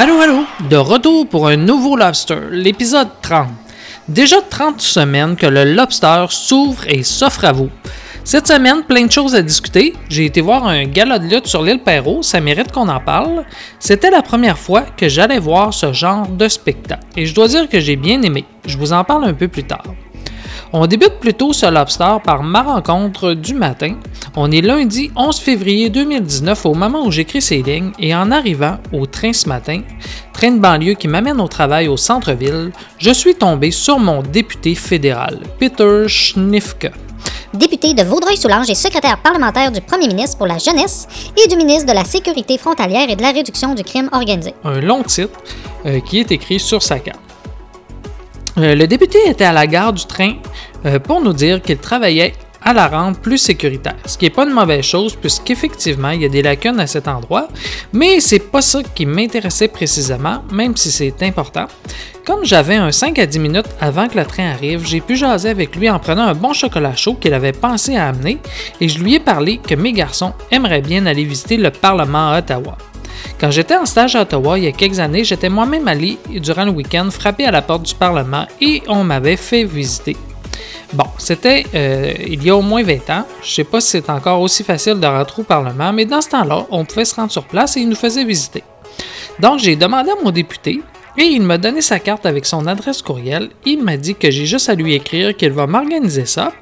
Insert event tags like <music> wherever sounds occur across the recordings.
Allô, allô, de retour pour un nouveau Lobster, l'épisode 30. Déjà 30 semaines que le Lobster s'ouvre et s'offre à vous. Cette semaine, plein de choses à discuter. J'ai été voir un gala de lutte sur l'île Perrault, ça mérite qu'on en parle. C'était la première fois que j'allais voir ce genre de spectacle et je dois dire que j'ai bien aimé. Je vous en parle un peu plus tard. On débute plutôt ce Lobster par ma rencontre du matin. On est lundi 11 février 2019 au moment où j'écris ces lignes et en arrivant au train ce matin, train de banlieue qui m'amène au travail au centre-ville, je suis tombé sur mon député fédéral, Peter Schnifke. Député de Vaudreuil-Soulanges et secrétaire parlementaire du premier ministre pour la jeunesse et du ministre de la Sécurité frontalière et de la réduction du crime organisé. Un long titre euh, qui est écrit sur sa carte. Euh, le député était à la gare du train euh, pour nous dire qu'il travaillait à la rendre plus sécuritaire, ce qui n'est pas une mauvaise chose puisqu'effectivement il y a des lacunes à cet endroit, mais c'est pas ça qui m'intéressait précisément, même si c'est important. Comme j'avais un 5 à 10 minutes avant que le train arrive, j'ai pu jaser avec lui en prenant un bon chocolat chaud qu'il avait pensé à amener et je lui ai parlé que mes garçons aimeraient bien aller visiter le Parlement à Ottawa. Quand j'étais en stage à Ottawa il y a quelques années, j'étais moi-même allé durant le week-end frapper à la porte du Parlement et on m'avait fait visiter. Bon, c'était euh, il y a au moins 20 ans. Je sais pas si c'est encore aussi facile de rentrer au Parlement, mais dans ce temps-là, on pouvait se rendre sur place et il nous faisait visiter. Donc, j'ai demandé à mon député et il m'a donné sa carte avec son adresse courriel. Il m'a dit que j'ai juste à lui écrire qu'il va m'organiser ça.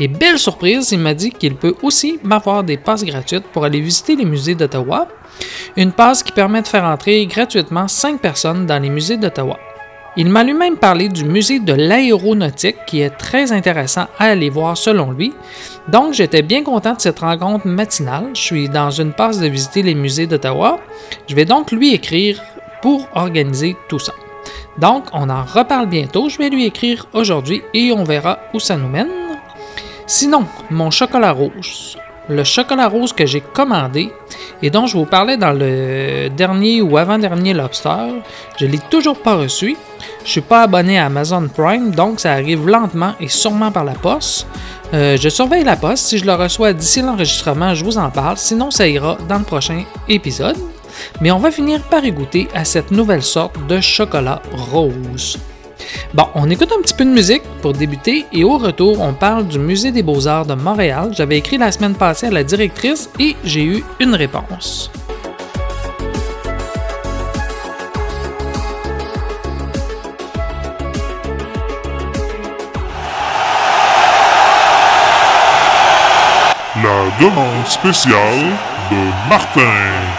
Et belle surprise, il m'a dit qu'il peut aussi m'avoir des passes gratuites pour aller visiter les musées d'Ottawa. Une passe qui permet de faire entrer gratuitement 5 personnes dans les musées d'Ottawa. Il m'a lui-même parlé du musée de l'aéronautique qui est très intéressant à aller voir selon lui. Donc j'étais bien content de cette rencontre matinale. Je suis dans une passe de visiter les musées d'Ottawa. Je vais donc lui écrire pour organiser tout ça. Donc on en reparle bientôt. Je vais lui écrire aujourd'hui et on verra où ça nous mène. Sinon, mon chocolat rouge. Le chocolat rose que j'ai commandé et dont je vous parlais dans le dernier ou avant-dernier Lobster, je ne l'ai toujours pas reçu. Je suis pas abonné à Amazon Prime, donc ça arrive lentement et sûrement par la poste. Euh, je surveille la poste. Si je le reçois d'ici l'enregistrement, je vous en parle. Sinon, ça ira dans le prochain épisode. Mais on va finir par y goûter à cette nouvelle sorte de chocolat rose. Bon, on écoute un petit peu de musique pour débuter et au retour, on parle du Musée des beaux-arts de Montréal. J'avais écrit la semaine passée à la directrice et j'ai eu une réponse. La demande spéciale de Martin.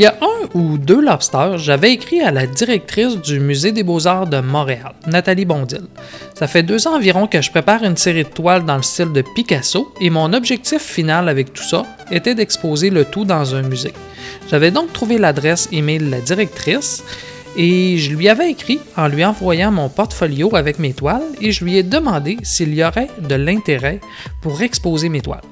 Il y a un ou deux lobsters, j'avais écrit à la directrice du Musée des beaux-arts de Montréal, Nathalie Bondil. Ça fait deux ans environ que je prépare une série de toiles dans le style de Picasso et mon objectif final avec tout ça était d'exposer le tout dans un musée. J'avais donc trouvé l'adresse email de la directrice et je lui avais écrit en lui envoyant mon portfolio avec mes toiles et je lui ai demandé s'il y aurait de l'intérêt pour exposer mes toiles.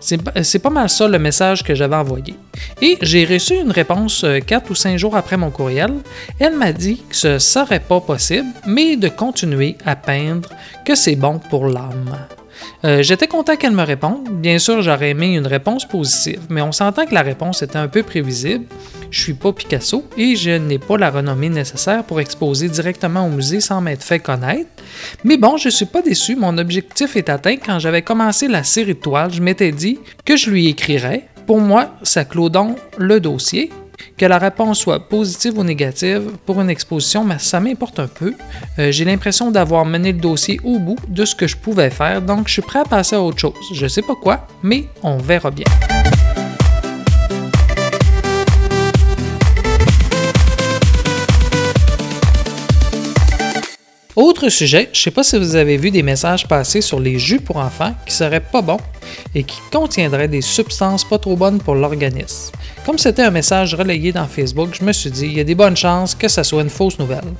C'est pas mal ça le message que j'avais envoyé. Et j'ai reçu une réponse 4 euh, ou 5 jours après mon courriel. Elle m'a dit que ce serait pas possible, mais de continuer à peindre, que c'est bon pour l'âme. Euh, j'étais content qu'elle me réponde. Bien sûr, j'aurais aimé une réponse positive, mais on s'entend que la réponse était un peu prévisible. Je suis pas Picasso et je n'ai pas la renommée nécessaire pour exposer directement au musée sans m'être fait connaître. Mais bon, je suis pas déçu, mon objectif est atteint. Quand j'avais commencé la série de toiles, je m'étais dit que je lui écrirais. Pour moi, ça clôt donc le dossier. Que la réponse soit positive ou négative pour une exposition, mais ça m'importe un peu. Euh, j'ai l'impression d'avoir mené le dossier au bout de ce que je pouvais faire, donc je suis prêt à passer à autre chose. Je sais pas quoi, mais on verra bien. Autre sujet, je sais pas si vous avez vu des messages passer sur les jus pour enfants qui seraient pas bons et qui contiendraient des substances pas trop bonnes pour l'organisme. Comme c'était un message relayé dans Facebook, je me suis dit, il y a des bonnes chances que ça soit une fausse nouvelle.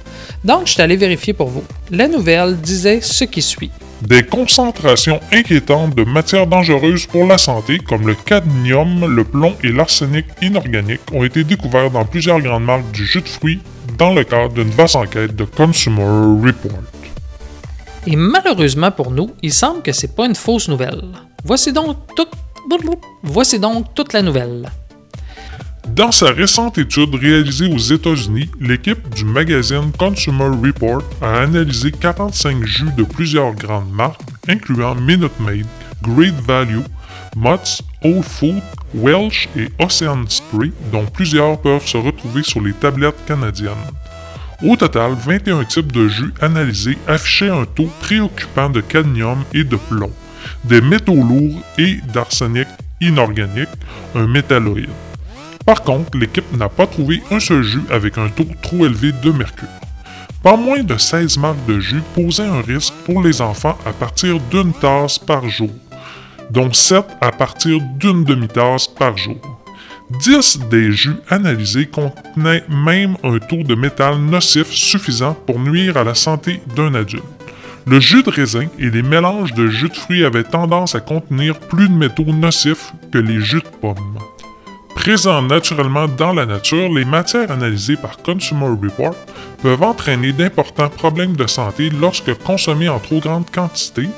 Donc, je suis allé vérifier pour vous. La nouvelle disait ce qui suit. Des concentrations inquiétantes de matières dangereuses pour la santé, comme le cadmium, le plomb et l'arsenic inorganique, ont été découverts dans plusieurs grandes marques du jus de fruits dans le cadre d'une vaste enquête de Consumer Report. Et malheureusement pour nous, il semble que c'est pas une fausse nouvelle. Voici donc, toute la nouvelle. Dans sa récente étude réalisée aux États-Unis, l'équipe du magazine Consumer Report a analysé 45 jus de plusieurs grandes marques, incluant Minute Maid, Great Value, Mott's, Old Food, Welsh et Ocean Spray, dont plusieurs peuvent se retrouver sur les tablettes canadiennes. Au total, 21 types de jus analysés affichaient un taux préoccupant de cadmium et de plomb, des métaux lourds et d'arsenic inorganique, un métalloïde. Par contre, l'équipe n'a pas trouvé un seul jus avec un taux trop élevé de mercure. Pas moins de 16 marques de jus posaient un risque pour les enfants à partir d'une tasse par jour, dont 7 à partir d'une demi-tasse par jour. 10 des jus analysés contenaient même un taux de métal nocif suffisant pour nuire à la santé d'un adulte. Le jus de raisin et les mélanges de jus de fruits avaient tendance à contenir plus de métaux nocifs que les jus de pommes. Présents naturellement dans la nature, les matières analysées par Consumer Report peuvent entraîner d'importants problèmes de santé lorsque consommées en trop grande quantité,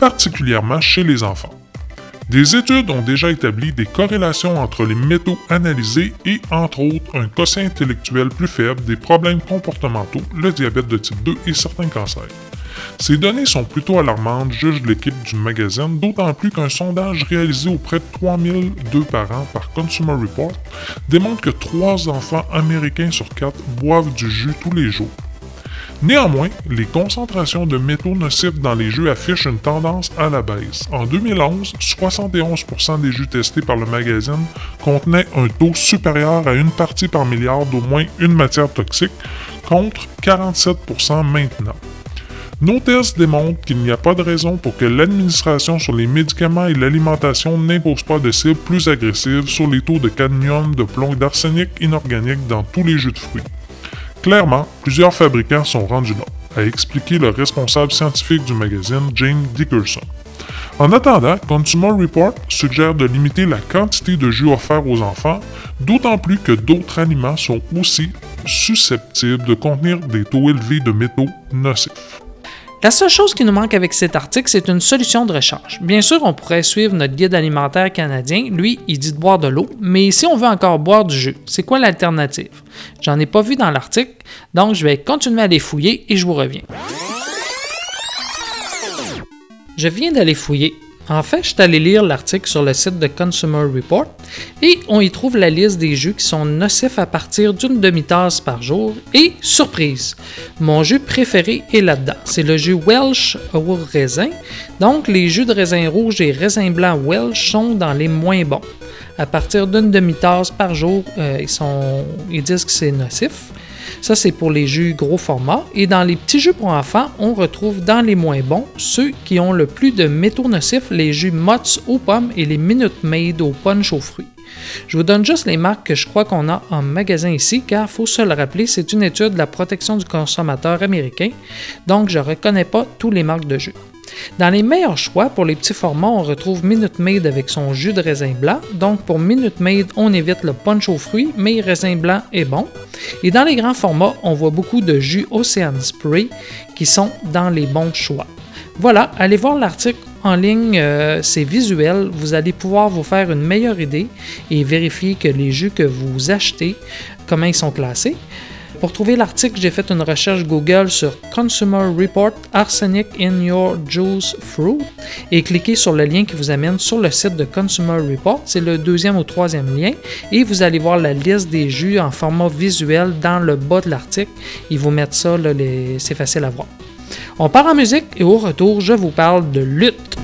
particulièrement chez les enfants. Des études ont déjà établi des corrélations entre les métaux analysés et, entre autres, un quotient intellectuel plus faible, des problèmes comportementaux, le diabète de type 2 et certains cancers. Ces données sont plutôt alarmantes, juge l'équipe du magazine, d'autant plus qu'un sondage réalisé auprès de 3002 parents par Consumer Report démontre que 3 enfants américains sur 4 boivent du jus tous les jours. Néanmoins, les concentrations de métaux nocifs dans les jus affichent une tendance à la baisse. En 2011, 71% des jus testés par le magazine contenaient un taux supérieur à une partie par milliard d'au moins une matière toxique, contre 47% maintenant. Nos tests démontrent qu'il n'y a pas de raison pour que l'administration sur les médicaments et l'alimentation n'impose pas de cibles plus agressives sur les taux de cadmium, de plomb et d'arsenic inorganique dans tous les jus de fruits. Clairement, plusieurs fabricants sont rendus là, a expliqué le responsable scientifique du magazine, James Dickerson. En attendant, Consumer Report suggère de limiter la quantité de jus offert aux enfants, d'autant plus que d'autres aliments sont aussi susceptibles de contenir des taux élevés de métaux nocifs. La seule chose qui nous manque avec cet article, c'est une solution de rechange. Bien sûr, on pourrait suivre notre guide alimentaire canadien. Lui, il dit de boire de l'eau, mais si on veut encore boire du jus, c'est quoi l'alternative? J'en ai pas vu dans l'article, donc je vais continuer à les fouiller et je vous reviens. Je viens d'aller fouiller. En fait, je suis allé lire l'article sur le site de Consumer Report et on y trouve la liste des jus qui sont nocifs à partir d'une demi-tasse par jour. Et surprise, mon jus préféré est là-dedans. C'est le jus Welsh au raisin. Donc, les jus de raisin rouge et raisin blanc Welsh sont dans les moins bons. À partir d'une demi-tasse par jour, euh, ils, disent que c'est nocif. Ça, c'est pour les jus gros format. Et dans les petits jus pour enfants, on retrouve dans les moins bons ceux qui ont le plus de métaux nocifs, les jus Mott's aux pommes et les Minute Maid au punch aux fruits. Je vous donne juste les marques que je crois qu'on a en magasin ici, car faut se le rappeler, c'est une étude de la protection du consommateur américain, donc je ne reconnais pas tous les marques de jus. Dans les meilleurs choix, pour les petits formats, on retrouve Minute Maid avec son jus de raisin blanc. Donc pour Minute Maid, on évite le punch aux fruits, mais raisin blanc est bon. Et dans les grands formats, on voit beaucoup de jus Ocean Spray qui sont dans les bons choix. Voilà, allez voir l'article en ligne, euh, c'est visuel. Vous allez pouvoir vous faire une meilleure idée et vérifier que les jus que vous achetez, comment ils sont classés. Pour trouver l'article, j'ai fait une recherche Google sur Consumer Report Arsenic in Your Juice Fruit et cliquez sur le lien qui vous amène sur le site de Consumer Report. C'est le deuxième ou troisième lien et vous allez voir la liste des jus en format visuel dans le bas de l'article. Ils vous mettent ça, c'est facile à voir. On part en musique et au retour, je vous parle de lutte.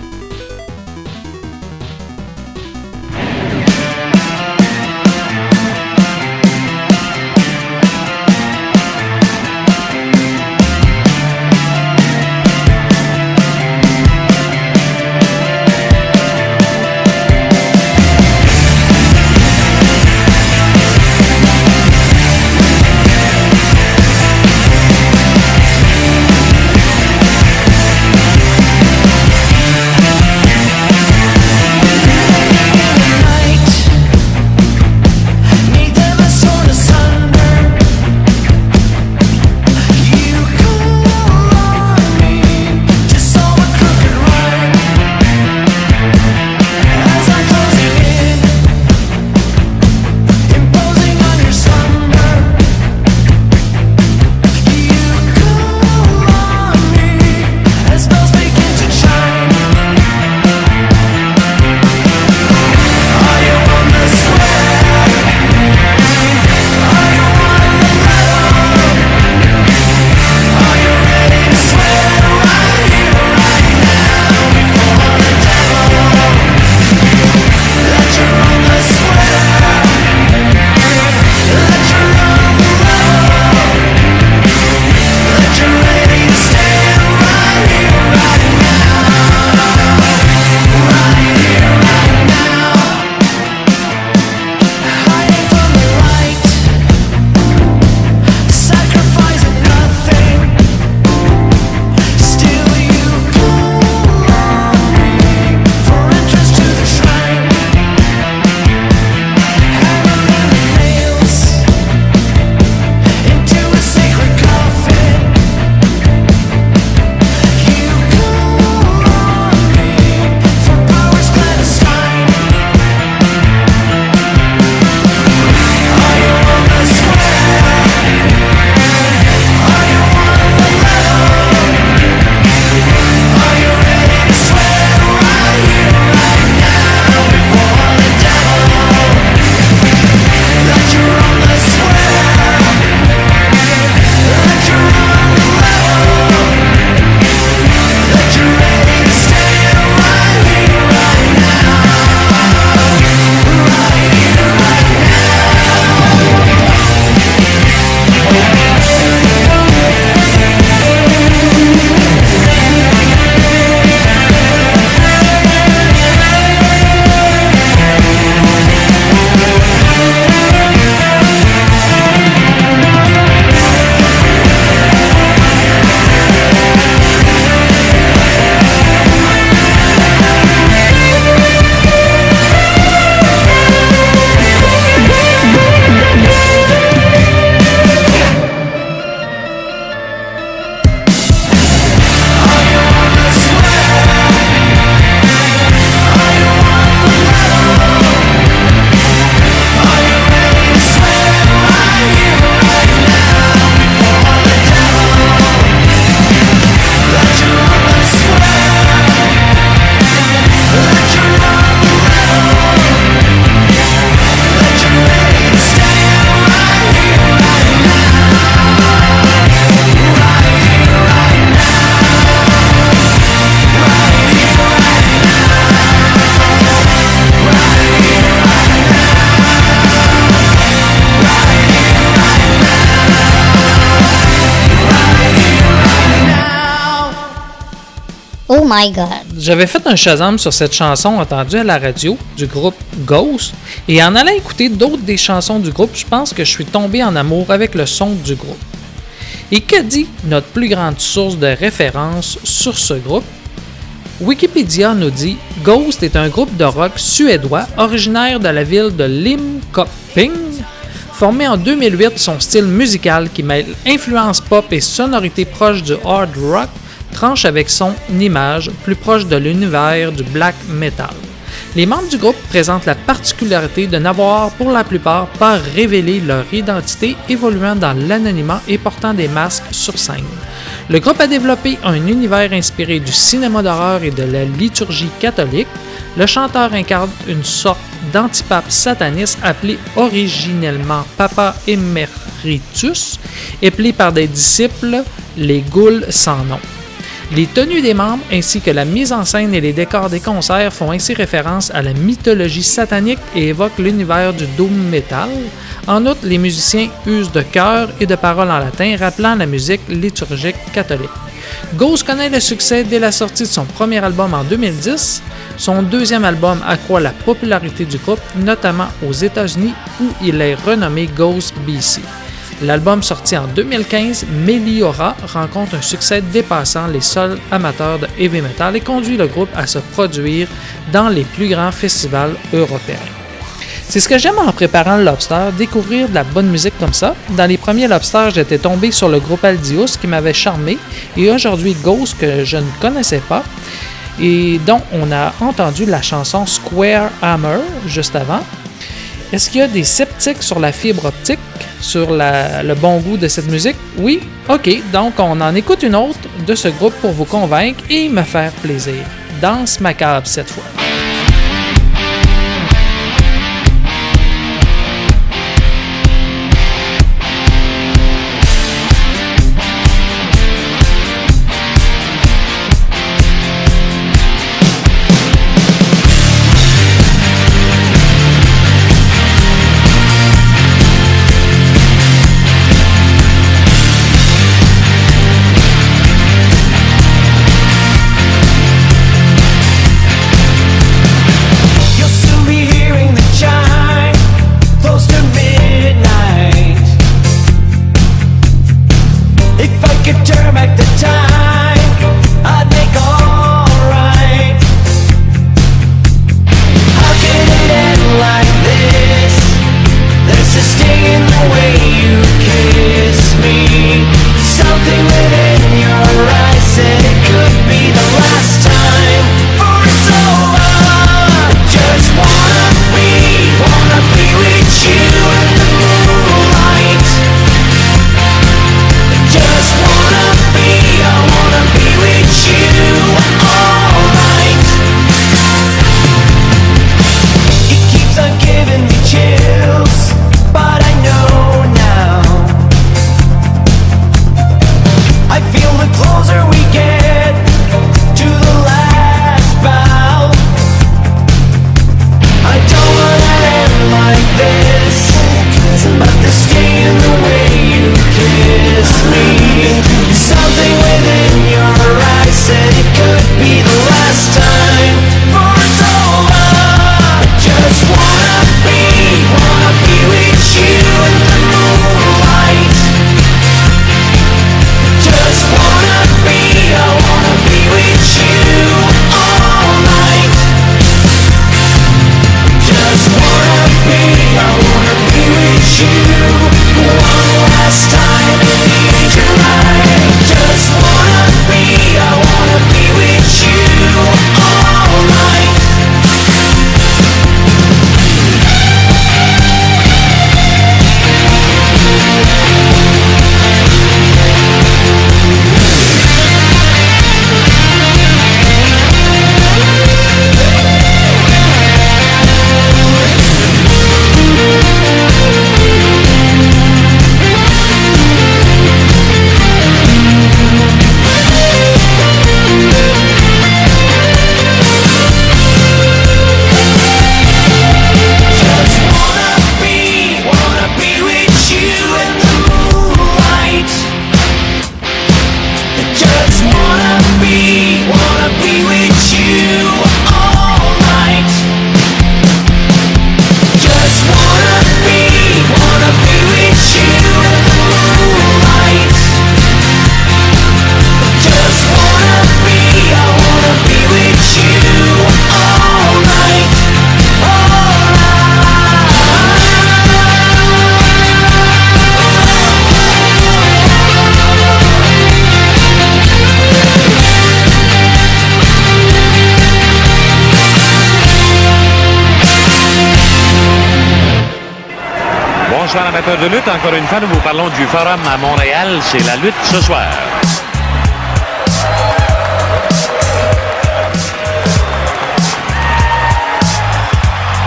J'avais fait un Shazam sur cette chanson entendue à la radio du groupe Ghost, et en allant écouter d'autres des chansons du groupe, je pense que je suis tombé en amour avec le son du groupe. Et que dit notre plus grande source de référence sur ce groupe? Wikipédia nous dit Ghost est un groupe de rock suédois originaire de la ville de Limköping. Formé en 2008, son style musical qui mêle influence pop et sonorité proche du hard rock tranche avec son image plus proche de l'univers du black metal. Les membres du groupe présentent la particularité de n'avoir pour la plupart pas révélé leur identité évoluant dans l'anonymat et portant des masques sur scène. Le groupe a développé un univers inspiré du cinéma d'horreur et de la liturgie catholique. Le chanteur incarne une sorte d'antipape sataniste appelé originellement Papa Emeritus, appelé par des disciples les Goules sans nom. Les tenues des membres ainsi que la mise en scène et les décors des concerts font ainsi référence à la mythologie satanique et évoquent l'univers du doom metal. En outre, les musiciens usent de chœurs et de paroles en latin rappelant la musique liturgique catholique. Ghost connaît le succès dès la sortie de son premier album en 2010. Son deuxième album accroît la popularité du groupe, notamment aux États-Unis où il est renommé Ghost BC. L'album sorti en 2015, Meliora, rencontre un succès dépassant les seuls amateurs de heavy metal et conduit le groupe à se produire dans les plus grands festivals européens. C'est ce que j'aime en préparant le Lobster, découvrir de la bonne musique comme ça. Dans les premiers Lobsters, j'étais tombé sur le groupe Aldius qui m'avait charmé et aujourd'hui Ghost que je ne connaissais pas et dont on a entendu la chanson Square Hammer juste avant. Est-ce qu'il y a des sceptiques sur la fibre optique, sur le bon goût de cette musique? Oui? Ok, donc on en écoute une autre de ce groupe pour vous convaincre et me faire plaisir. Danse macabre cette fois. De lutte. Encore une fois, nous vous parlons du Forum à Montréal. C'est la lutte ce soir.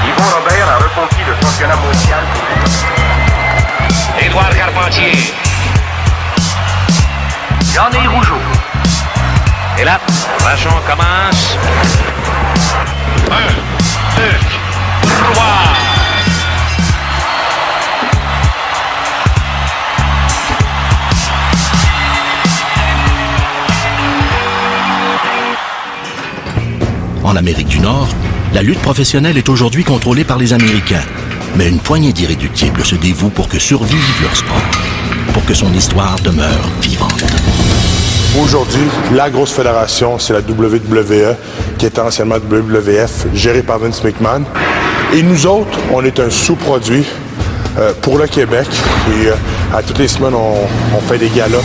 Yvon Robert a reconquis le championnat mondial. Édouard Carpentier. Yannick Rougeau. Et là, Vachon commence. En Amérique du Nord, la lutte professionnelle est aujourd'hui contrôlée par les Américains. Mais une poignée d'irréductibles se dévouent pour que survive leur sport, pour que son histoire demeure vivante. Aujourd'hui, la grosse fédération, c'est la WWE, qui était anciennement WWF, gérée par Vince McMahon. Et nous autres, on est un sous-produit euh, pour le Québec. Et euh, à toutes les semaines, on, on fait des galas.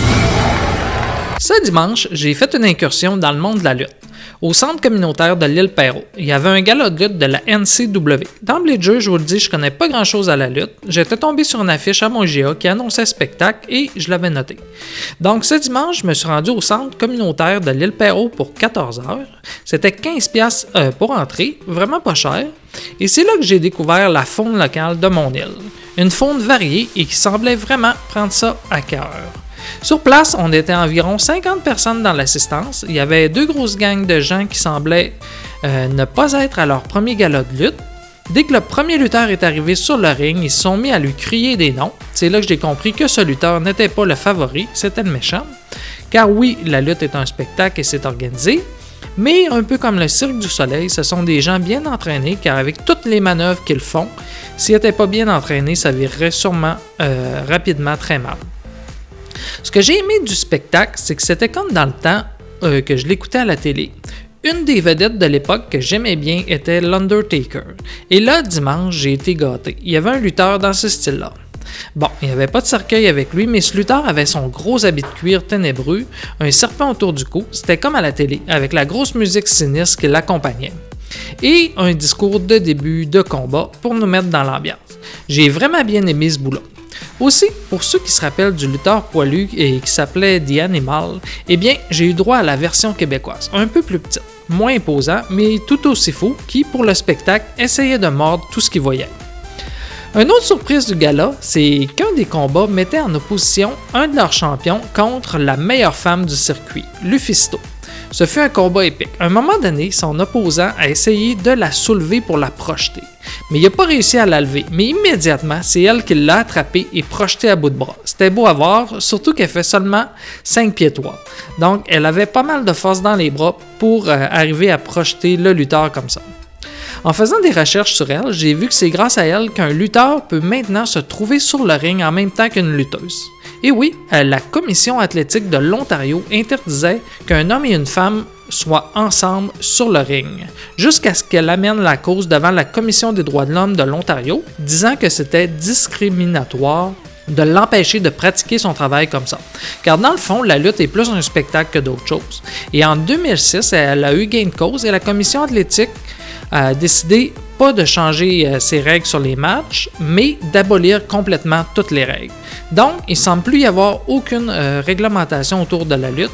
Ce dimanche, j'ai fait une incursion dans le monde de la lutte. Au centre communautaire de l'île Perrault, il y avait un gala de lutte de la NCW. D'emblée de jeu, je vous le dis, je connais pas grand chose à la lutte. J'étais tombé sur une affiche à mon GA qui annonçait le spectacle et je l'avais noté. Donc ce dimanche, je me suis rendu au centre communautaire de l'île Perrault pour 14 heures. C'était 15$ piastres, euh, pour entrer, vraiment pas cher. Et c'est là que j'ai découvert la faune locale de mon île. Une faune variée et qui semblait vraiment prendre ça à cœur. Sur place, on était environ 50 personnes dans l'assistance. Il y avait deux grosses gangs de gens qui semblaient euh, ne pas être à leur premier gala de lutte. Dès que le premier lutteur est arrivé sur le ring, ils se sont mis à lui crier des noms. C'est là que j'ai compris que ce lutteur n'était pas le favori, c'était le méchant. Car oui, la lutte est un spectacle et c'est organisé, mais un peu comme le Cirque du Soleil, ce sont des gens bien entraînés car avec toutes les manœuvres qu'ils font, s'ils n'étaient pas bien entraînés, ça virerait sûrement euh, rapidement très mal. Ce que j'ai aimé du spectacle, c'est que c'était comme dans le temps euh, que je l'écoutais à la télé. Une des vedettes de l'époque que j'aimais bien était l'Undertaker. Et là, dimanche, j'ai été gâté. Il y avait un lutteur dans ce style-là. Bon, il n'y avait pas de cercueil avec lui, mais ce lutteur avait son gros habit de cuir ténébreux, un serpent autour du cou, c'était comme à la télé, avec la grosse musique sinistre qui l'accompagnait. Et un discours de début de combat pour nous mettre dans l'ambiance. J'ai vraiment bien aimé ce boulot. Aussi, pour ceux qui se rappellent du lutteur poilu et qui s'appelait The Animal, eh bien, j'ai eu droit à la version québécoise, un peu plus petite, moins imposant, mais tout aussi fou, qui, pour le spectacle, essayait de mordre tout ce qu'il voyait. Une autre surprise du gala, c'est qu'un des combats mettait en opposition un de leurs champions contre la meilleure femme du circuit, Lufisto. Ce fut un combat épique. À un moment donné, son opposant a essayé de la soulever pour la projeter. Mais il n'a pas réussi à la lever. Mais immédiatement, c'est elle qui l'a attrapée et projetée à bout de bras. C'était beau à voir, surtout qu'elle fait seulement 5 pieds 3. Donc, elle avait pas mal de force dans les bras pour euh, arriver à projeter le lutteur comme ça. En faisant des recherches sur elle, j'ai vu que c'est grâce à elle qu'un lutteur peut maintenant se trouver sur le ring en même temps qu'une lutteuse. Et oui, euh, la Commission athlétique de l'Ontario interdisait qu'un homme et une femme soient ensemble sur le ring, jusqu'à ce qu'elle amène la cause devant la Commission des droits de l'homme de l'Ontario, disant que c'était discriminatoire de l'empêcher de pratiquer son travail comme ça. Car dans le fond, la lutte est plus un spectacle que d'autres choses. Et en 2006, elle a eu gain de cause et la commission athlétique a décidé pas de changer euh, ses règles sur les matchs, mais d'abolir complètement toutes les règles. Donc, il semble plus y avoir aucune euh, réglementation autour de la lutte.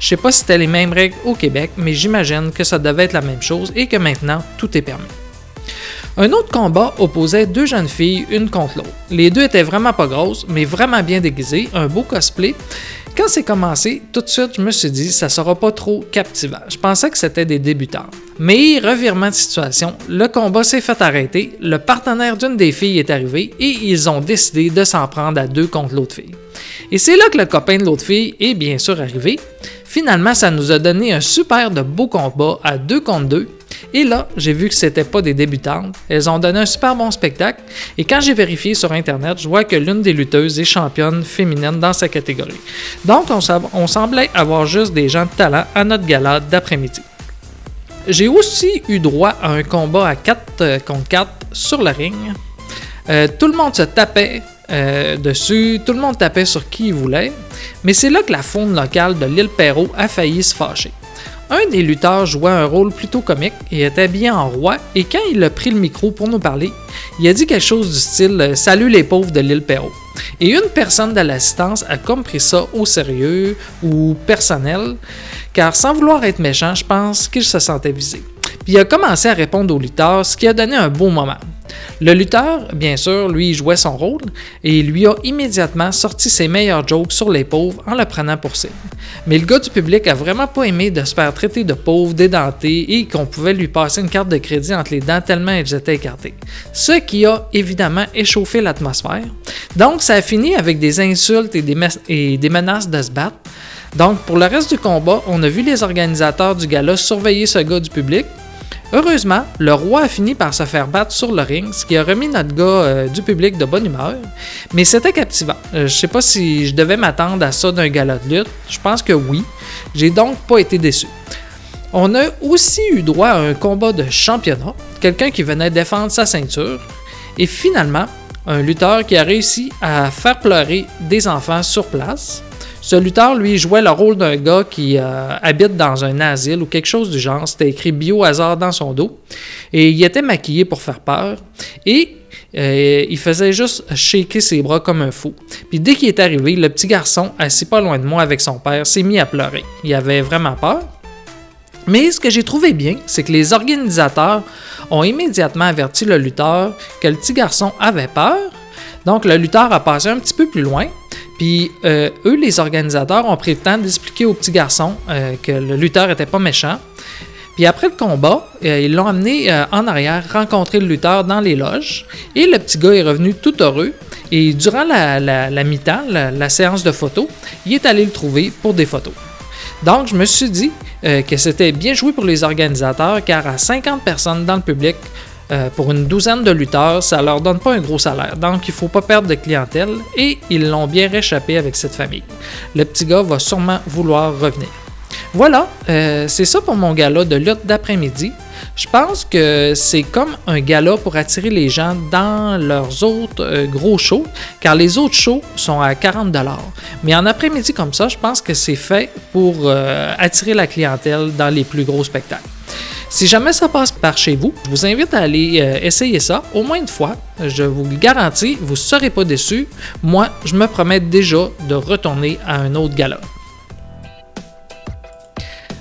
Je sais pas si c'était les mêmes règles au Québec, mais j'imagine que ça devait être la même chose et que maintenant tout est permis. Un autre combat opposait deux jeunes filles, une contre l'autre. Les deux étaient vraiment pas grosses, mais vraiment bien déguisées, un beau cosplay. Quand c'est commencé, tout de suite, je me suis dit, ça sera pas trop captivant. Je pensais que c'était des débutants. Mais, revirement de situation, le combat s'est fait arrêter, le partenaire d'une des filles est arrivé et ils ont décidé de s'en prendre à deux contre l'autre fille. Et c'est là que le copain de l'autre fille est bien sûr arrivé. Finalement, ça nous a donné un super de beau combat à deux contre deux. Et là, j'ai vu que c'était pas des débutantes. Elles ont donné un super bon spectacle. Et quand j'ai vérifié sur Internet, je vois que l'une des lutteuses est championne féminine dans sa catégorie. Donc, on, semblait avoir juste des gens de talent à notre gala d'après-midi. J'ai aussi eu droit à un combat à 4 contre 4 sur le ring. Euh, tout le monde se tapait euh, dessus, tout le monde tapait sur qui il voulait, mais c'est là que la faune locale de l'île Perrault a failli se fâcher. Un des lutteurs jouait un rôle plutôt comique et était habillé en roi, et quand il a pris le micro pour nous parler, il a dit quelque chose du style euh, Salut les pauvres de l'île Perrault. Et une personne de l'assistance a compris ça au sérieux ou personnel, car sans vouloir être méchant, je pense qu'il se sentait visé. Puis il a commencé à répondre au lutteur, ce qui a donné un beau moment. Le lutteur, bien sûr, lui jouait son rôle et lui a immédiatement sorti ses meilleurs jokes sur les pauvres en le prenant pour cible. Mais le gars du public a vraiment pas aimé de se faire traiter de pauvre, dédenté et qu'on pouvait lui passer une carte de crédit entre les dents tellement ils étaient écartés. Ce qui a évidemment échauffé l'atmosphère. Donc ça a fini avec des insultes et des, et des menaces de se battre. Donc pour le reste du combat, on a vu les organisateurs du gala surveiller ce gars du public Heureusement, le roi a fini par se faire battre sur le ring, ce qui a remis notre gars euh, du public de bonne humeur. Mais c'était captivant. Euh, je sais pas si je devais m'attendre à ça d'un gala de lutte. Je pense que oui. J'ai donc pas été déçu. On a aussi eu droit à un combat de championnat, quelqu'un qui venait défendre sa ceinture, et finalement, un lutteur qui a réussi à faire pleurer des enfants sur place. Ce lutteur, lui, jouait le rôle d'un gars qui euh, habite dans un asile ou quelque chose du genre. C'était écrit bio hasard dans son dos. Et il était maquillé pour faire peur. Et euh, il faisait juste shaker ses bras comme un fou. Puis dès qu'il est arrivé, le petit garçon, assis pas loin de moi avec son père, s'est mis à pleurer. Il avait vraiment peur. Mais ce que j'ai trouvé bien, c'est que les organisateurs ont immédiatement averti le lutteur que le petit garçon avait peur. Donc le lutteur a passé un petit peu plus loin. Puis euh, eux, les organisateurs, ont pris le temps d'expliquer au petit garçon euh, que le lutteur était pas méchant. Puis après le combat, euh, ils l'ont amené en arrière rencontrer le lutteur dans les loges. Et le petit gars est revenu tout heureux. Et durant la, la- la mi-temps, la, la séance de photos, il est allé le trouver pour des photos. Donc, je me suis dit que c'était bien joué pour les organisateurs, car à 50 personnes dans le public, euh, pour une douzaine de lutteurs, ça leur donne pas un gros salaire. Donc, il faut pas perdre de clientèle et ils l'ont bien réchappé avec cette famille. Le petit gars va sûrement vouloir revenir. Voilà, euh, c'est ça pour mon gala de lutte d'après-midi. Je pense que c'est comme un gala pour attirer les gens dans leurs autres euh, gros shows, car les autres shows sont à 40 Mais en après-midi comme ça, je pense que c'est fait pour attirer la clientèle dans les plus gros spectacles. Si jamais ça passe par chez vous, je vous invite à aller euh, essayer ça au moins une fois. Je vous le garantis, vous ne serez pas déçus. Moi, je me promets déjà de retourner à un autre gala.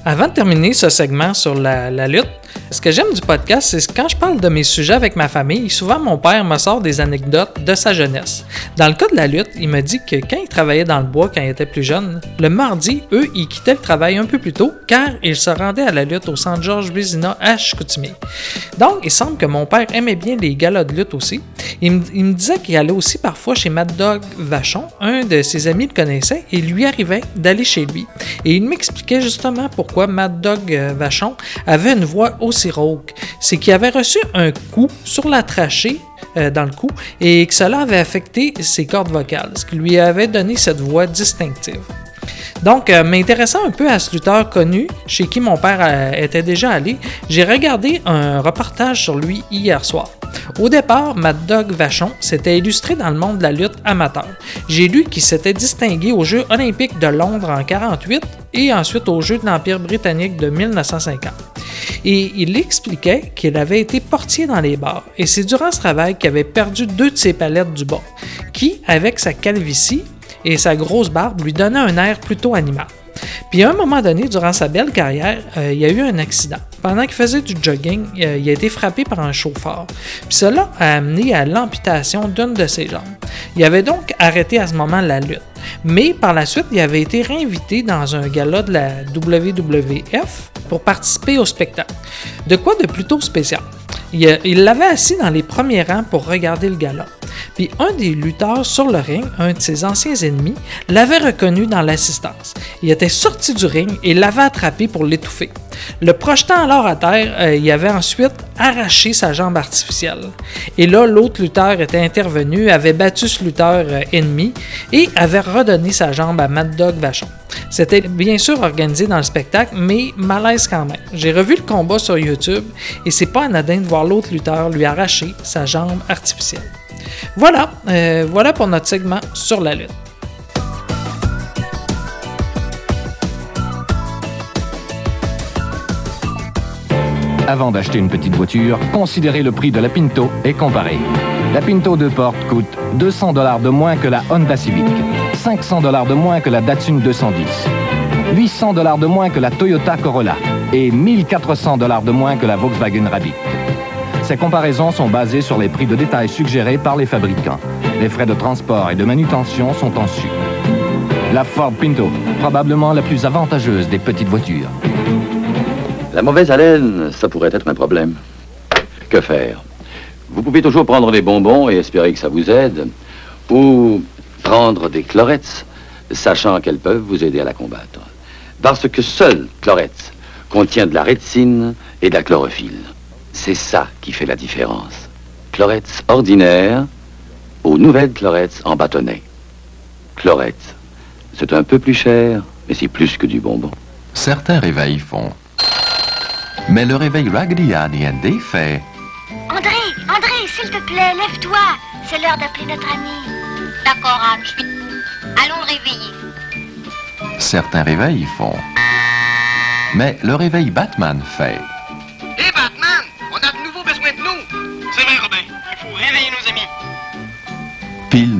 Avant de terminer ce segment sur la, la lutte, ce que j'aime du podcast, c'est que quand je parle de mes sujets avec ma famille, souvent mon père me sort des anecdotes de sa jeunesse. Dans le cas de la lutte, il me dit que quand il travaillait dans le bois quand il était plus jeune, le mardi, eux, ils quittaient le travail un peu plus tôt car ils se rendaient à la lutte au centre Georges Vézina à Chicoutimi. Donc, il semble que mon père aimait bien les galas de lutte aussi. Il me, il me disait qu'il allait aussi parfois chez Mad Dog Vachon, un de ses amis le connaissait et lui arrivait d'aller chez lui. Et il m'expliquait justement pourquoi Mad Dog Vachon avait une voix aussi C'est qu'il avait reçu un coup sur la trachée euh, dans le cou et que cela avait affecté ses cordes vocales, ce qui lui avait donné cette voix distinctive. Donc, euh, m'intéressant un peu à ce lutteur connu, chez qui mon père euh, était déjà allé, j'ai regardé un reportage sur lui hier soir. Au départ, Mad Dog Vachon s'était illustré dans le monde de la lutte amateur. J'ai lu qu'il s'était distingué aux Jeux olympiques de Londres en 48 et ensuite aux Jeux de l'Empire britannique de 1950. Et il expliquait qu'il avait été portier dans les bars, et c'est durant ce travail qu'il avait perdu deux de ses palettes du bas, qui, avec sa calvitie et sa grosse barbe, lui donnait un air plutôt animal. Puis à un moment donné, durant sa belle carrière, euh, il y a eu un accident. Pendant qu'il faisait du jogging, euh, il a été frappé par un chauffeur. Puis cela a amené à l'amputation d'une de ses jambes. Il avait donc arrêté à ce moment la lutte. Mais par la suite, il avait été réinvité dans un gala de la WWF pour participer au spectacle. De quoi de plutôt spécial? A- il l'avait assis dans les premiers rangs pour regarder le gala. Puis un des lutteurs sur le ring, un de ses anciens ennemis, l'avait reconnu dans l'assistance. Il était sorti du ring et l'avait attrapé pour l'étouffer. Le projetant alors à terre, euh, il avait ensuite arraché sa jambe artificielle. Et là, l'autre lutteur était intervenu, avait battu ce lutteur euh, ennemi et avait redonné sa jambe à Mad Dog Vachon. C'était bien sûr organisé dans le spectacle, mais malaise quand même. J'ai revu le combat sur YouTube et c'est pas anodin de voir l'autre lutteur lui arracher sa jambe artificielle. Voilà, euh, voilà pour notre segment sur la lutte. Avant d'acheter une petite voiture, considérez le prix de la Pinto et comparez. La Pinto 2 portes coûte 200 dollars de moins que la Honda Civic, 500 dollars de moins que la Datsun 210, 800 dollars de moins que la Toyota Corolla et 1400 dollars de moins que la Volkswagen Rabbit. Ces comparaisons sont basées sur les prix de détail suggérés par les fabricants. Les frais de transport et de manutention sont en su. La Ford Pinto, probablement la plus avantageuse des petites voitures. La mauvaise haleine, ça pourrait être un problème. Que faire? Vous pouvez toujours prendre des bonbons et espérer que ça vous aide, ou prendre des chlorettes, sachant qu'elles peuvent vous aider à la combattre. Parce que seul chlorettes contient de la rétine et de la chlorophylle. C'est ça qui fait la différence. Chlorettes ordinaires aux nouvelles chlorettes en bâtonnet. Chlorettes, c'est un peu plus cher, mais c'est plus que du bonbon. Certains réveils font. Mais le réveil and Day fait. André, André, s'il te plaît, lève-toi. C'est l'heure d'appeler notre ami. D'accord, Anne, je suis debout. Allons le réveiller. Certains réveils font. Mais le réveil Batman fait.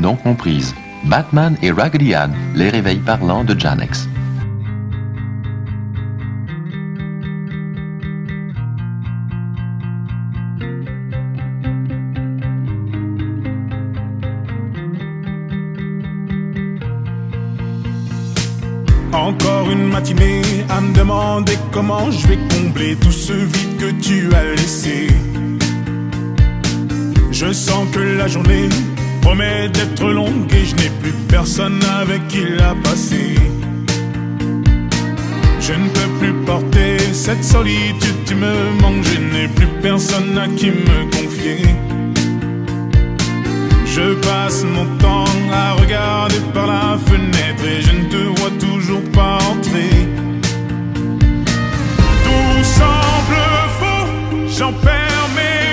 Non comprise. Batman et Raggedy Ann, les réveils parlants de Janex. Encore une matinée à me demander comment je vais combler tout ce vide que tu as laissé. Je sens que la journée promet d'être longue et je n'ai plus personne avec qui la passer. Je ne peux plus porter cette solitude, tu me manques, je n'ai plus personne à qui me confier. Je passe mon temps à regarder par la fenêtre et je ne te vois toujours pas entrer. Tout semble faux, j'en perds mes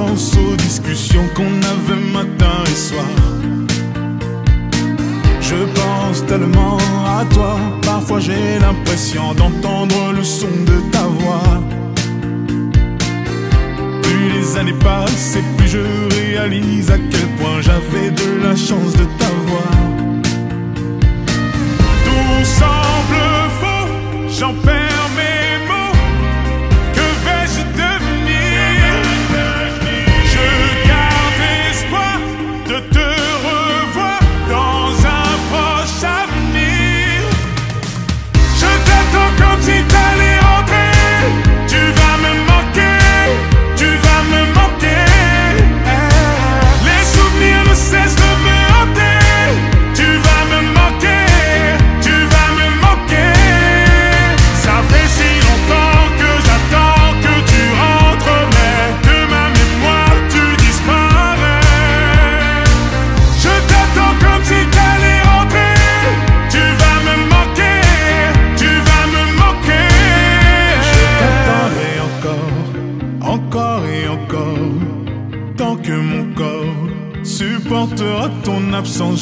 repense aux discussions qu'on avait matin et soir. Je pense tellement à toi, parfois j'ai l'impression d'entendre le son de ta voix. Plus les années passent et plus je réalise à quel point j'avais de la chance de t'avoir. Tout semble faux, j'en perds mes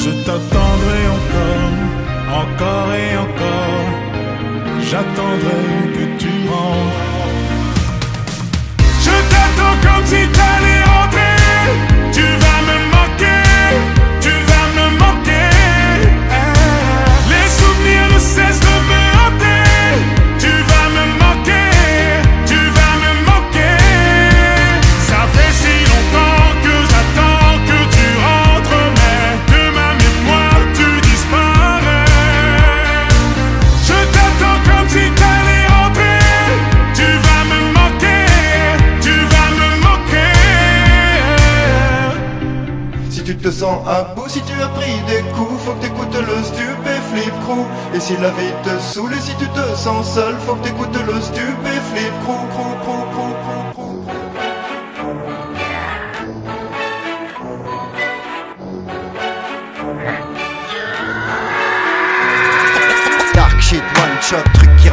je t'attendrai encore, encore et encore. J'attendrai à bout, si tu as pris des coups, faut que t'écoutes le stupéflip crew. Et si la vie te saoule et si tu te sens seul, faut que t'écoutes le stupéflip crew, crew, crew, crew, crew,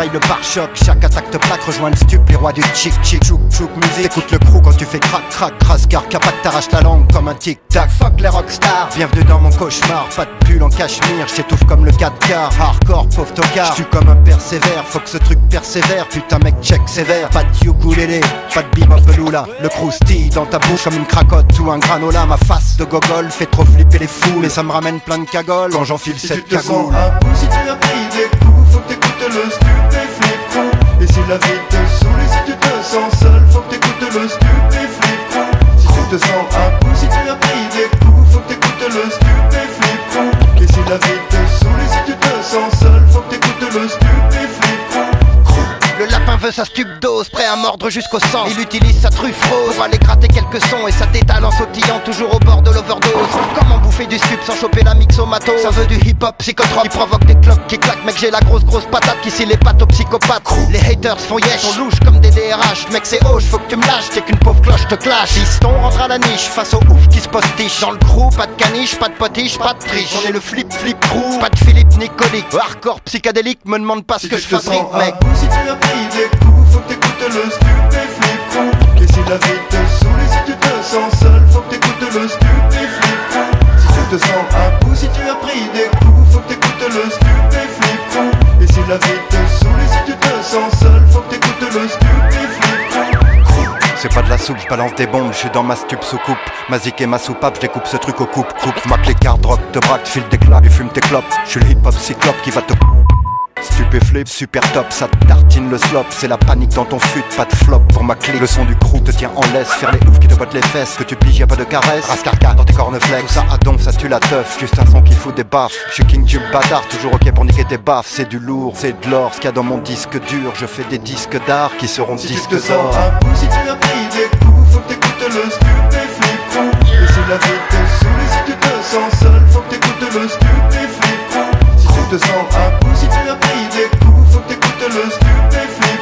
le pare-choc. Chaque attaque te plaque, rejoins le stup, les rois du chic chic. Chouk chouk musique, écoute le crew quand tu fais crac crac, crasse car capac t'arrache la langue comme un tic tac. Fuck les rockstars, bienvenue dans mon cauchemar. Pas de pull en cachemire, j'étouffe comme le 4 quarts. Hardcore, pauvre tocard, j'suis comme un persévère. Faut que ce truc persévère, putain mec check sévère. Pas de ukulélé, pas de bim là. Le croustille dans ta bouche comme une cracotte ou un granola. Ma face de gogol fait trop flipper les fous, mais ça me ramène plein de cagoles quand j'enfile cette cagoule. si tu as pris des coups, le. Et si la vie te saoule si tu te sens seul, faut que t'écoutes le stupéflip crew. Si tu te sens à bout, si tu as pris des coups, faut que t'écoutes le stupéflip crew. Et si la vie te saoule si tu te sens seul, faut que t'écoutes le stupéflip crew. Le lapin veut sa stup dose, prêt à mordre jusqu'au sang. Il utilise sa truffe rose pour aller gratter quelques sons et sa détale en sautillant toujours au bord de l'overdose. Comment bouffer du stup sans choper la mixomato Ça veut du hip hop psychotrope qui provoque des cloques qui claquent. Mec, j'ai la grosse grosse patate qui scie les pattes aux psychopathes. Les haters font yesh, sont louches comme des DRH. Mec, c'est hoche, faut que tu me lâches, t'es qu'une pauvre cloche te clash. Fiston rentre à la niche face au ouf qui se postiche. Dans le crew, pas de caniche, pas de potiche, pas de triche. On est le flip flip crew, pas de Philippe Nicolique. Hardcore psychédélique, me demande pas ce que je fabrique, à mec. bout, si tu pris des coups, faut que t'écoutes le stupéflip. Et si la vie te saoule et si tu te sens seul, faut que t'écoutes le stupéflip crew. Si tu te sens à bout, si tu as pris des coups, faut que t'écoutes le stupéflip crew. Et si la vie te saoule et si tu te sens seul, faut que t'écoutes le stupéflip crew. C'est pas de la soupe, je balance des bombes, je suis dans ma stup sous coupe. Ma zik et ma soupape, je ce truc au coupe, coupe. Ma clé carte rock, te braque, file des claques, et fume tes clopes. Je suis le hip hop cyclope qui va te. Stupéflip, super top, ça te tartine le slop. C'est la panique dans ton fut, pas de flop pour ma clé. Le son du crew te tient en laisse, faire les oufs qui te bottent les fesses. Que tu piges, y a pas de caresse. Rascarca dans tes corneflex. Tout ça à donf, ça tue la teuf. Juste un son qui fout des baffes. Je suis King bâtard, toujours ok pour niquer tes baffes. C'est du lourd, c'est de l'or. Ce qu'il y a dans mon disque dur, je fais des disques d'art qui seront Si tu disques te sens d'or. si tu as pris des coups, faut que t'écoutes le stupéflip crew. Et si la vie te saoule et si tu te sens seul, faut que t'écoutes le stupéflip crew. Si tu te sens à tu as pris des coups, faut que t'écoutes le stupéflip.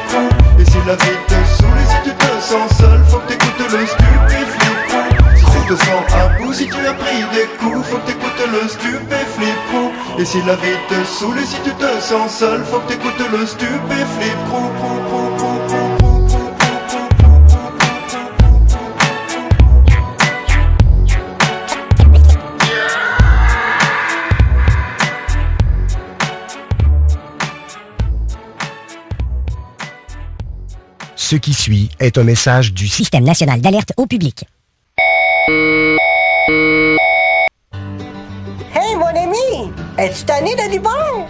Et si la vie te saoule et si tu te sens seul, faut que t'écoutes le stupéflip. Si tu te sens à bout, si tu as pris des coups, faut que t'écoutes le stupéflip. Et si la vie te saoule et si tu te sens seul, faut que t'écoutes le stupéflip Ce qui suit est un message du Système national d'alerte au public. Hey, mon ami! Es-tu tanné de l'hiver?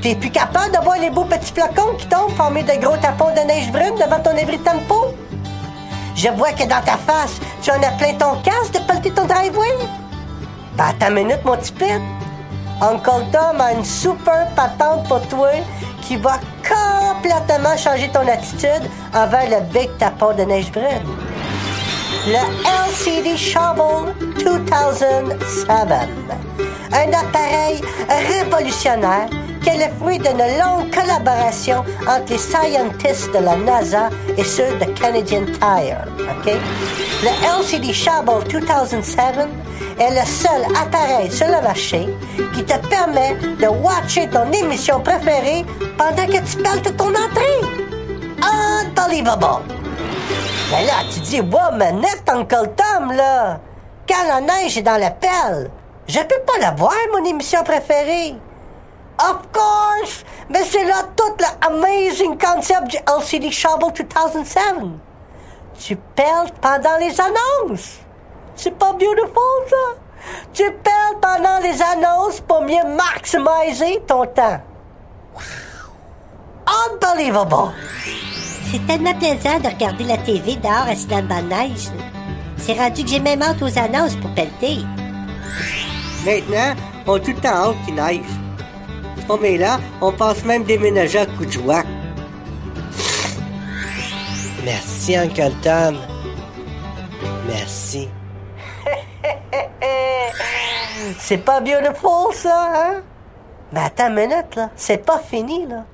T'es plus capable de voir les beaux petits flocons qui tombent formés de gros tapons de neige brune devant ton abri de tempo? Je vois que dans ta face, tu en as plein ton casque de pelleter ton driveway. Ben, attends une minute, mon petit pit. Uncle Tom a une super patente pour toi qui va complètement changer ton attitude envers le big tapon de neige brune. Le LCD Shovel 2007. Un appareil révolutionnaire qui est le fruit d'une longue collaboration entre les scientists de la NASA et ceux de Canadian Tire. Le LCD Shovel 2007 est le seul appareil sur le marché qui te permet de watcher ton émission préférée pendant que tu pelletes ton entrée. Unbelievable! Mais là, tu dis, wow, manette, Uncle Tom, là! Quand la neige est dans la pelle, je peux pas la voir, mon émission préférée! Of course! Mais c'est là tout le amazing concept du LCD Shovel 2007! Tu pelles pendant les annonces! C'est pas beautiful, ça? Tu pelles pendant les annonces pour mieux maximiser ton temps! Unbelievable! C'est tellement plaisant de regarder la TV dehors assis dans. C'est rendu que j'ai même hâte aux annonces pour pelleter. Maintenant, on a tout le temps hâte qu'il neige. Oh, mais là, on pense même déménager à coup de joie. Merci, Uncle Tom. Merci. <laughs> C'est pas beautiful, ça, hein? Mais attends une minute, là. C'est pas fini, là.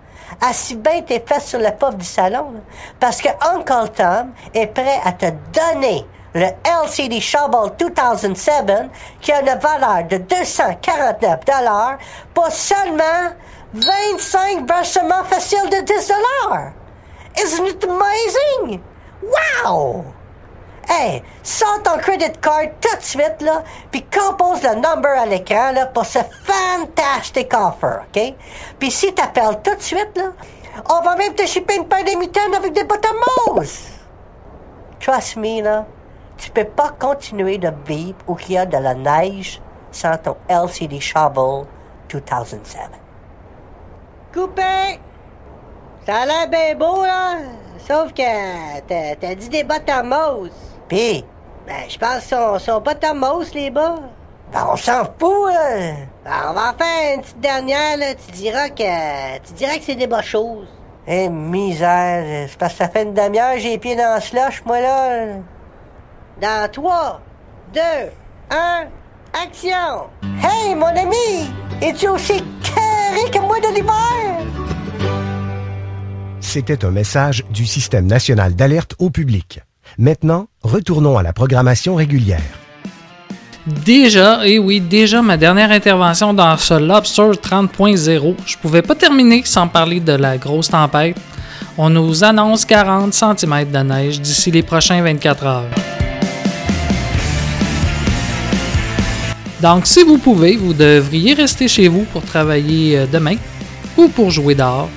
Assis bien tes fesses sur le puff du salon. Parce que Uncle Tom est prêt à te donner le LCD Shovel 2007 qui a une valeur de 249 pour seulement 25 versements faciles de 10 Isn't it amazing? Wow! Hey, sors ton credit card tout de suite, là, puis compose le number à l'écran, là, pour ce fantastic offer, OK? Puis si t'appelles tout de suite, là, on va même te shipper une paire de mitaines avec des bottes à mousse! Trust me, là, tu peux pas continuer de vivre où il y a de la neige sans ton LCD Shovel 2007. Coupé! Ça a l'air bien beau, là. Sauf que t'as, t'as dit des bottes à mousse. Pis, ben, je pense qu'ils sont, bottes à mousse, les bas. Ben, on s'en fout, là. Ben, on va en faire une petite dernière, là. Tu diras que, tu diras que c'est des bonnes choses. Eh, misère. C'est parce que ça fait une demi-heure, j'ai les pieds dans le slush, moi, là. Dans 3, 2, 1, action! Hey, mon ami! Es-tu aussi carré que moi de l'hiver? C'était un message du Système national d'alerte au public. Maintenant, retournons à la programmation régulière. Déjà, et oui, déjà ma dernière intervention dans ce Lobster 30.0. Je pouvais pas terminer sans parler de la grosse tempête. On nous annonce 40 cm de neige d'ici les prochains 24 heures. Donc, si vous pouvez, vous devriez rester chez vous pour travailler euh, demain ou pour jouer dehors.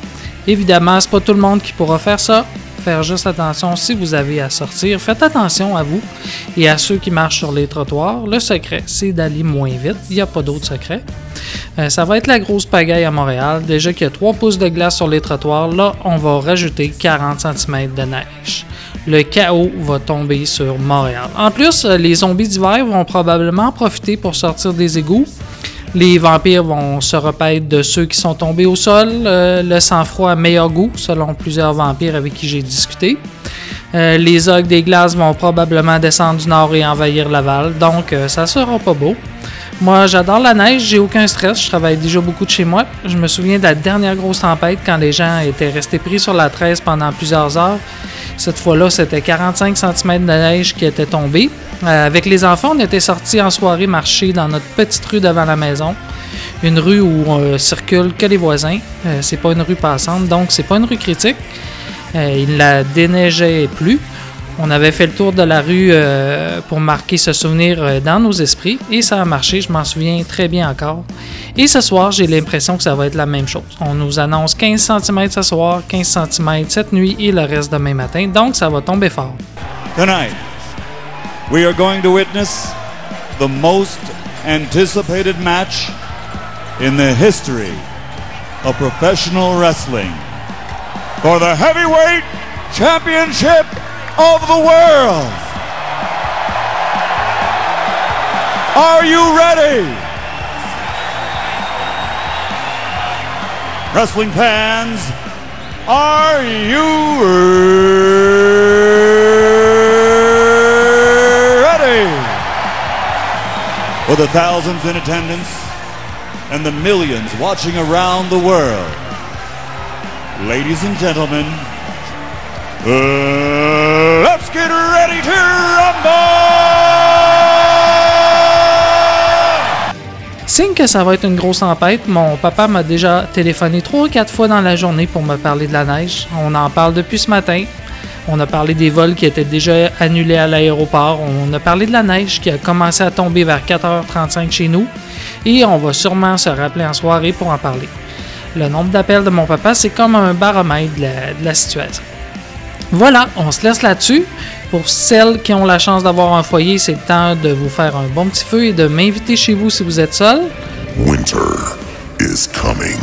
Évidemment, c'est pas tout le monde qui pourra faire ça. Faire juste attention si vous avez à sortir. Faites attention à vous et à ceux qui marchent sur les trottoirs. Le secret, c'est d'aller moins vite. Il n'y a pas d'autre secret. Euh, ça va être la grosse pagaille à Montréal. Déjà qu'il y a 3 pouces de glace sur les trottoirs, là, on va rajouter 40 cm de neige. Le chaos va tomber sur Montréal. En plus, euh, les zombies d'hiver vont probablement profiter pour sortir des égouts. Les vampires vont se repaître de ceux qui sont tombés au sol. Euh, le sang-froid a meilleur goût, selon plusieurs vampires avec qui j'ai discuté. Les ogres des glaces vont probablement descendre du nord et envahir Laval, donc euh, ça sera pas beau. Moi, j'adore la neige, j'ai aucun stress, je travaille déjà beaucoup de chez moi. Je me souviens de la dernière grosse tempête quand les gens étaient restés pris sur la 13 pendant plusieurs heures. Cette fois-là, c'était 45 cm de neige qui était tombée. Euh, avec les enfants, on était sortis en soirée marcher dans notre petite rue devant la maison. Une rue où on circule que les voisins. Euh, c'est pas une rue passante, donc c'est pas une rue critique. Euh, il la déneigeait plus. On avait fait le tour de la rue euh, pour marquer ce souvenir euh, dans nos esprits et ça a marché, je m'en souviens très bien encore. Et ce soir, j'ai l'impression que ça va être la même chose. On nous annonce 15 cm ce soir, 15 cm cette nuit et le reste demain matin, donc ça va tomber fort. Tonight, we are going to witness the most anticipated match in the history of professional wrestling for the heavyweight championship of the world. Are you ready? Wrestling fans, are you ready? For the thousands in attendance and the millions watching around the world, ladies and gentlemen, uh, Signe que ça va être une grosse tempête, mon papa m'a déjà téléphoné trois ou quatre fois dans la journée pour me parler de la neige. On en parle depuis ce matin. On a parlé des vols qui étaient déjà annulés à l'aéroport. On a parlé de la neige qui a commencé à tomber vers 4h35 chez nous. Et on va sûrement se rappeler en soirée pour en parler. Le nombre d'appels de mon papa, c'est comme un baromètre de la situation. Voilà, on se laisse là-dessus. Pour celles qui ont la chance d'avoir un foyer, c'est le temps de vous faire un bon petit feu et de m'inviter chez vous si vous êtes seul. Winter is coming.